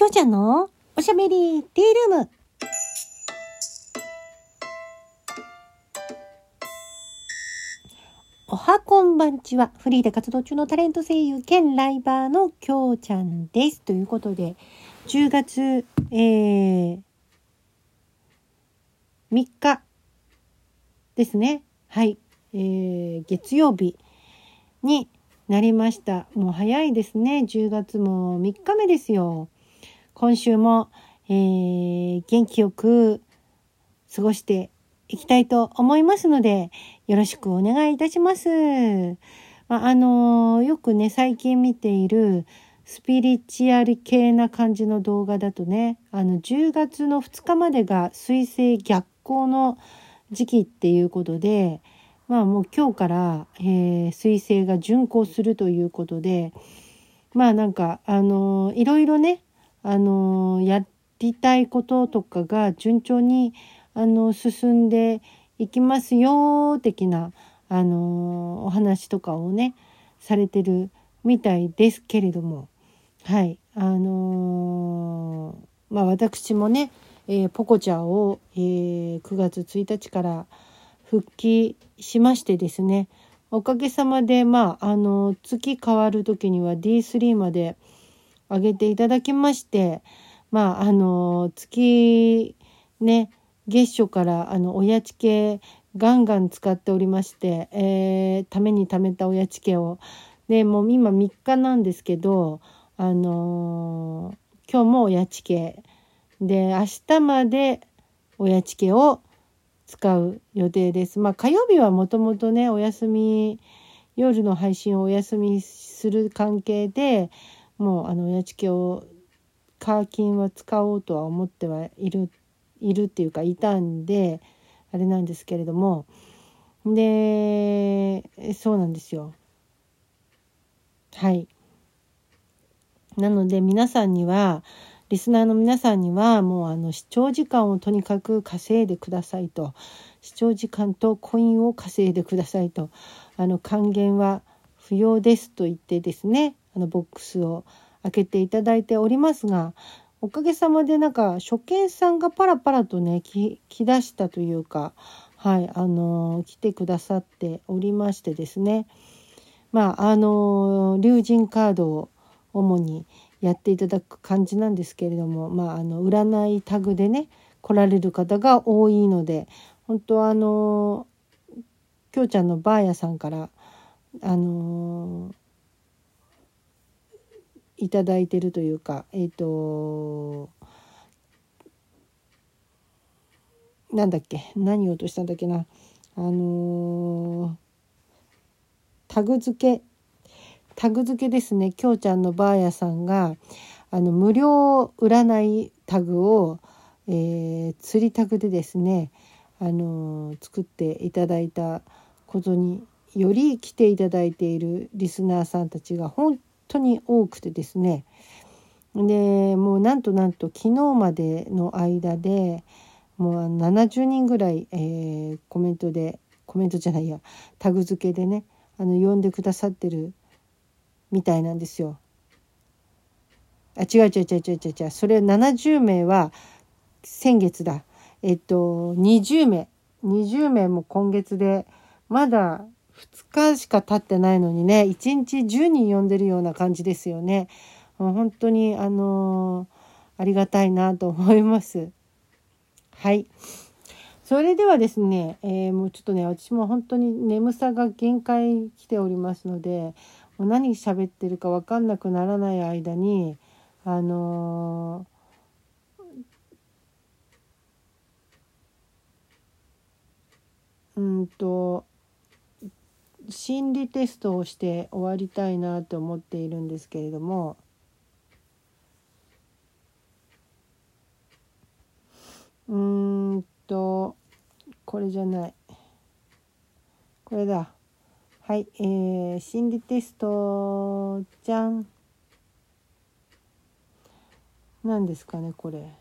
きょうちゃんのおしゃべりティールーム。おはこんばんちは。フリーで活動中のタレント声優兼ライバーのきょうちゃんです。ということで、10月、えー、3日ですね。はい。えー、月曜日になりました。もう早いですね。10月も3日目ですよ。今週も、えー、元気よく過ごしていきたいと思いますので、よろしくお願いいたします。まあ、あのー、よくね、最近見ているスピリチュアル系な感じの動画だとね、あの、10月の2日までが水星逆行の時期っていうことで、まあもう今日から、えー、水星が巡行するということで、まあなんか、あのー、いろいろね、あの、やりたいこととかが順調にあの進んでいきますよ的なあのお話とかをねされてるみたいですけれども。はい。あのー、まあ私もね、えー、ポコチャを、えー、9月1日から復帰しましてですねおかげさまでまああの月変わる時には D3 まで上げていただきましてまああの月ね月初からあのおやち系ガンガン使っておりまして、えー、ために貯めたおやち系をでもう今3日なんですけどあのー、今日もおやち系で明日までおやち系を使う予定です。まあ火曜日はもともとねお休み夜の配信をお休みする関係でもうあのおやち系をカーキンは使おうとは思ってはいるいるっていうかいたんであれなんですけれども。でそうなんですよ。はい。なので皆さんにはリスナーの皆さんにはもうあの視聴時間をとにかく稼いでくださいと。視聴時間とコインを稼いでくださいと。あの還元は不要ですと言ってですねのボックスを開けていただいておりますがおかげさまでなんか初見さんがパラパラとね来だしたというかはいあのー、来てくださっておりましてですね。まああのー、龍神カードを主にやっていただく感じなんですけれどもまああの占いタグでね来られる方が多いので本当あのきょうちゃんのばあやさんからあのいただいてるというかえっ、ー、となんだっけ何を落としたんだっけな。あのー、タグ付け。タグ付けですね。きょうちゃんのばあやさんがあの無料占いタグを、えー、釣りタグでですねあのー、作っていただいたことにより来ていただいているリスナーさんたちが本当に多くてですねでもうなんとなんと昨日までの間でもう70人ぐらい、えー、コメントでコメントじゃないやタグ付けでねあの呼んでくださってるみたいなんですよ。あ違う違う違う違う違うそれ70名は先月だ。えっと20名20名も今月でまだ2日しか経ってないのにね1日10人呼んでるような感じですよね。もう本当にあのー、ありがたいなと思います。はい。それではですね、えー、もうちょっとね私も本当に眠さが限界来ておりますのでもう何喋ってるか分かんなくならない間にあのー、うんと心理テストをして終わりたいなと思っているんですけれどもうんとこれじゃない。これだ。はいえー、心理テストじゃん。何ですかねこれ。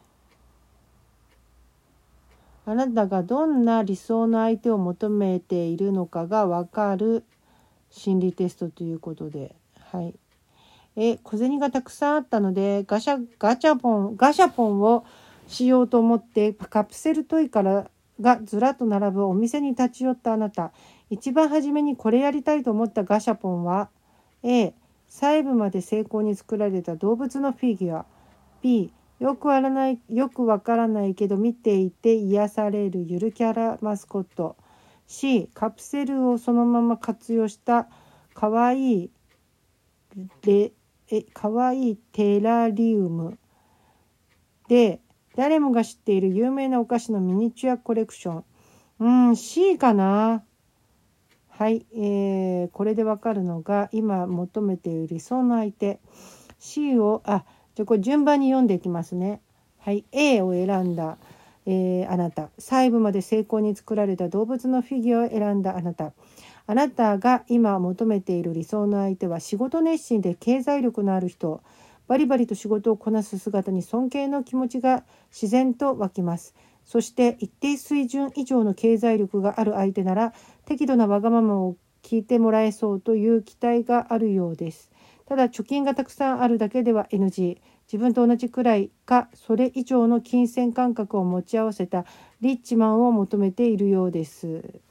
あなたがどんな理想の相手を求めているのかが分かる心理テストということで、はい。え小銭がたくさんあったのでガシャガチャポンガシャポンをしようと思ってカプセルトイからがずらっと並ぶお店に立ち寄ったあなた。一番初めにこれやりたいと思ったガシャポンは A 細部まで精巧に作られた動物のフィギュア。B よくわらないよくわからないけど見ていて癒されるゆるキャラマスコット。C カプセルをそのまま活用したかわいいレえかわいいテラリウム。で誰もが知っている有名なお菓子のミニチュアコレクション。うん C かな？はい、えー、これでわかるのが今求めている理想の相手。C をあじゃこれ順番に読んでいきますね。はい。A を選んだ、えー、あなた。細部まで精巧に作られた動物のフィギュアを選んだあなた。あなたが今求めている理想の相手は仕事熱心で経済力のある人。バリバリと仕事をこなす姿に尊敬の気持ちが自然と湧きます。そして一定水準以上の経済力がある相手なら適度なわがままを聞いてもらえそうという期待があるようです。ただ貯金がたくさんあるだけでは NG 自分と同じくらいかそれ以上の金銭感覚を持ち合わせたリッチマンを求めているようです。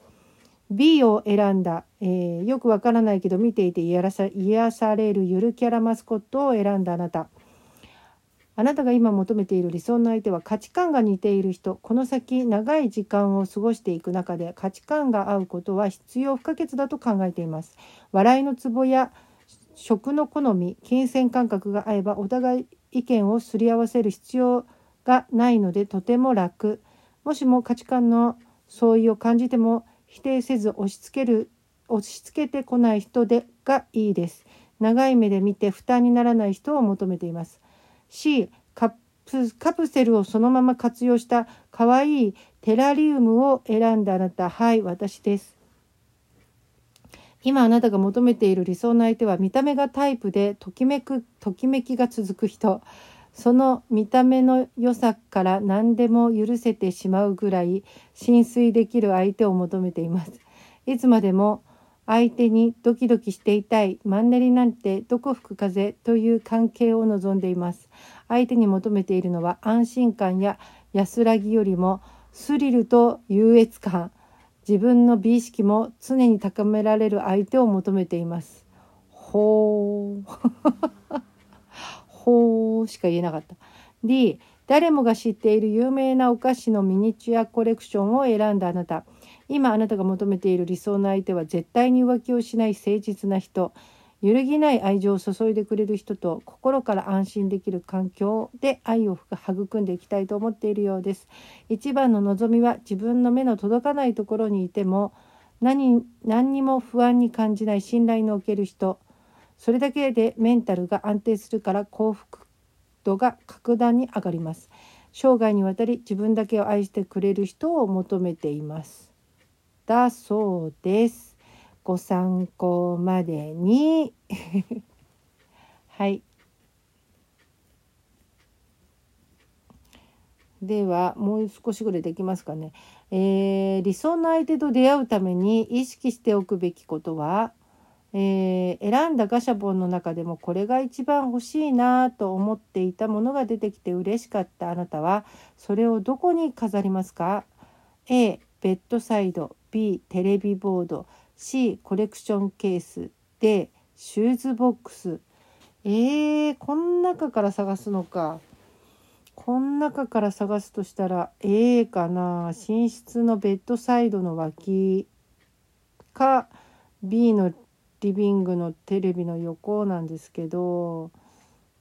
B を選んだ、えー、よくわからないけど見ていて癒さ癒されるゆるキャラマスコットを選んだあなた。あなたが今求めている理想の相手は価値観が似ている人。この先長い時間を過ごしていく中で価値観が合うことは必要不可欠だと考えています。笑いのツボや食の好み金銭感覚が合えばお互い意見をすり合わせる必要がないのでとても楽もしも価値観の相違を感じても否定せず押し付ける押し付けてこない人でがいいです。長い目で見て負担にならない人を求めています。C カプカプセルをそのまま活用したかわいいテラリウムを選んだあなたはい私です。今あなたが求めている理想の相手は見た目がタイプでときめくときめきが続く人その見た目の良さから何でも許せてしまうぐらい浸水できる相手を求めています。いつまでも相手にドキドキしていたいマンネリなんてどこ吹く風という関係を望んでいます。相手に求めているのは安心感や安らぎよりもスリルと優越感自分の美意識も常に高められる相手を求めています。ほう ほーしか言えなかった。D、誰もが知っている有名なお菓子のミニチュアコレクションを選んだあなた。今あなたが求めている理想の相手は絶対に浮気をしない誠実な人。揺るぎない愛情を注いでくれる人と心から安心できる環境で愛を育んでいきたいと思っているようです。一番の望みは自分の目の届かないところにいても何何にも不安に感じない信頼のおける人。それだけでメンタルが安定するから幸福度が格段に上がります生涯にわたり自分だけを愛してくれる人を求めていますだそうですご参考までに。はい。ではもう少しぐらいできますかね、えー、理想の相手と出会うために意識しておくべきことはえー、選んだガシャポンの中でもこれが一番欲しいなと思っていたものが出てきて嬉しかったあなたはそれをどこに飾りますか？A ベッドサイド。B テレビボード。C コレクションケース D シューズボックスえー、この中から探すのかこの中から探すとしたら A かな寝室のベッドサイドの脇か B のリビングのテレビの横なんですけど、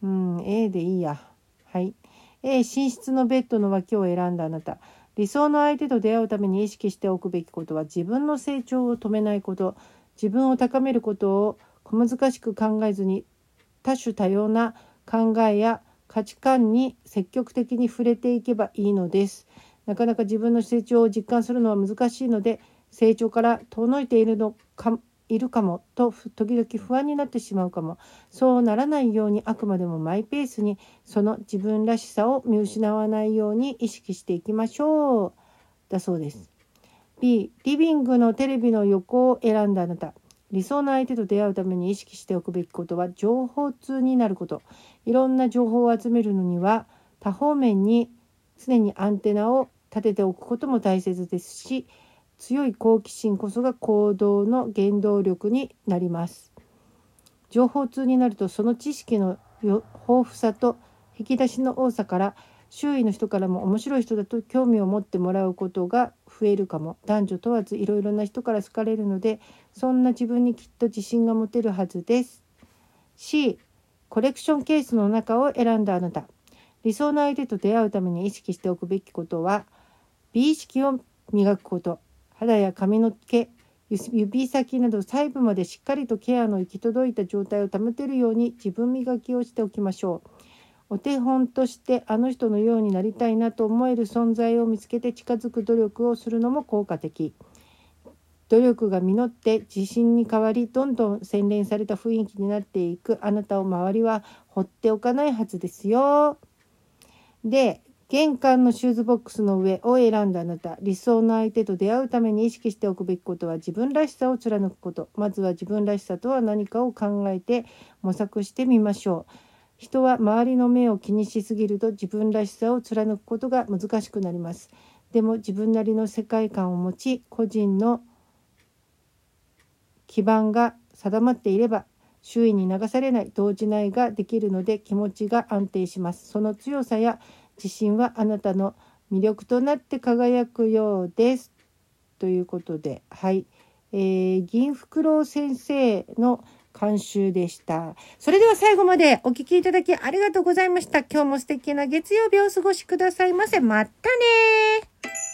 うん、A でいいや。はい。A、寝室のベッドの脇を選んだあなた。理想の相手と出会うために意識しておくべきことは自分の成長を止めないこと、自分を高めることを小難しく考えずに多種多様な考えや価値観に積極的に触れていけばいいのです。なかなか自分の成長を実感するのは難しいので、成長から遠のいているのかいるかもと時々不安になってしまうかも。そうならないようにあくまでもマイペースにその自分らしさを見失わないように意識していきましょうだそうです。B リビングのテレビの横を選んだあなた。理想の相手と出会うために意識しておくべきことは情報通になること。いろんな情報を集めるのには多方面に常にアンテナを立てておくことも大切ですし強い好奇心こそが行動の原動力になります。情報通になるとその知識の豊富さと引き出しの多さから周囲の人からも面白い人だと興味を持ってもらうことが増えるかも。男女問わずいろいろな人から好かれるのでそんな自分にきっと自信が持てるはずです。C コレクションケースの中を選んだあなた。理想の相手と出会うために意識しておくべきことは美意識を磨くこと。肌や髪の毛指先など細部までしっかりとケアの行き届いた状態を保てるように自分磨きをしておきましょう。お手本としてあの人のようになりたいなと思える存在を見つけて近づく努力をするのも効果的。努力が実って自信に変わりどんどん洗練された雰囲気になっていくあなたを周りは放っておかないはずですよ。で玄関のシューズボックスの上を選んだあなた理想の相手と出会うために意識しておくべきことは自分らしさを貫くことまずは自分らしさとは何かを考えて模索してみましょう。人は周りの目を気にしすぎると自分らしさを貫くことが難しくなります。でも自分なりの世界観を持ち個人の基盤が定まっていれば周囲に流されない動じないができるので気持ちが安定します。その強さや自信はあなたの魅力となって輝くようです。ということで、はい。えー、銀フクロウ先生の監修でした。それでは最後までお聴きいただきありがとうございました。今日も素敵な月曜日をお過ごしくださいませ。またね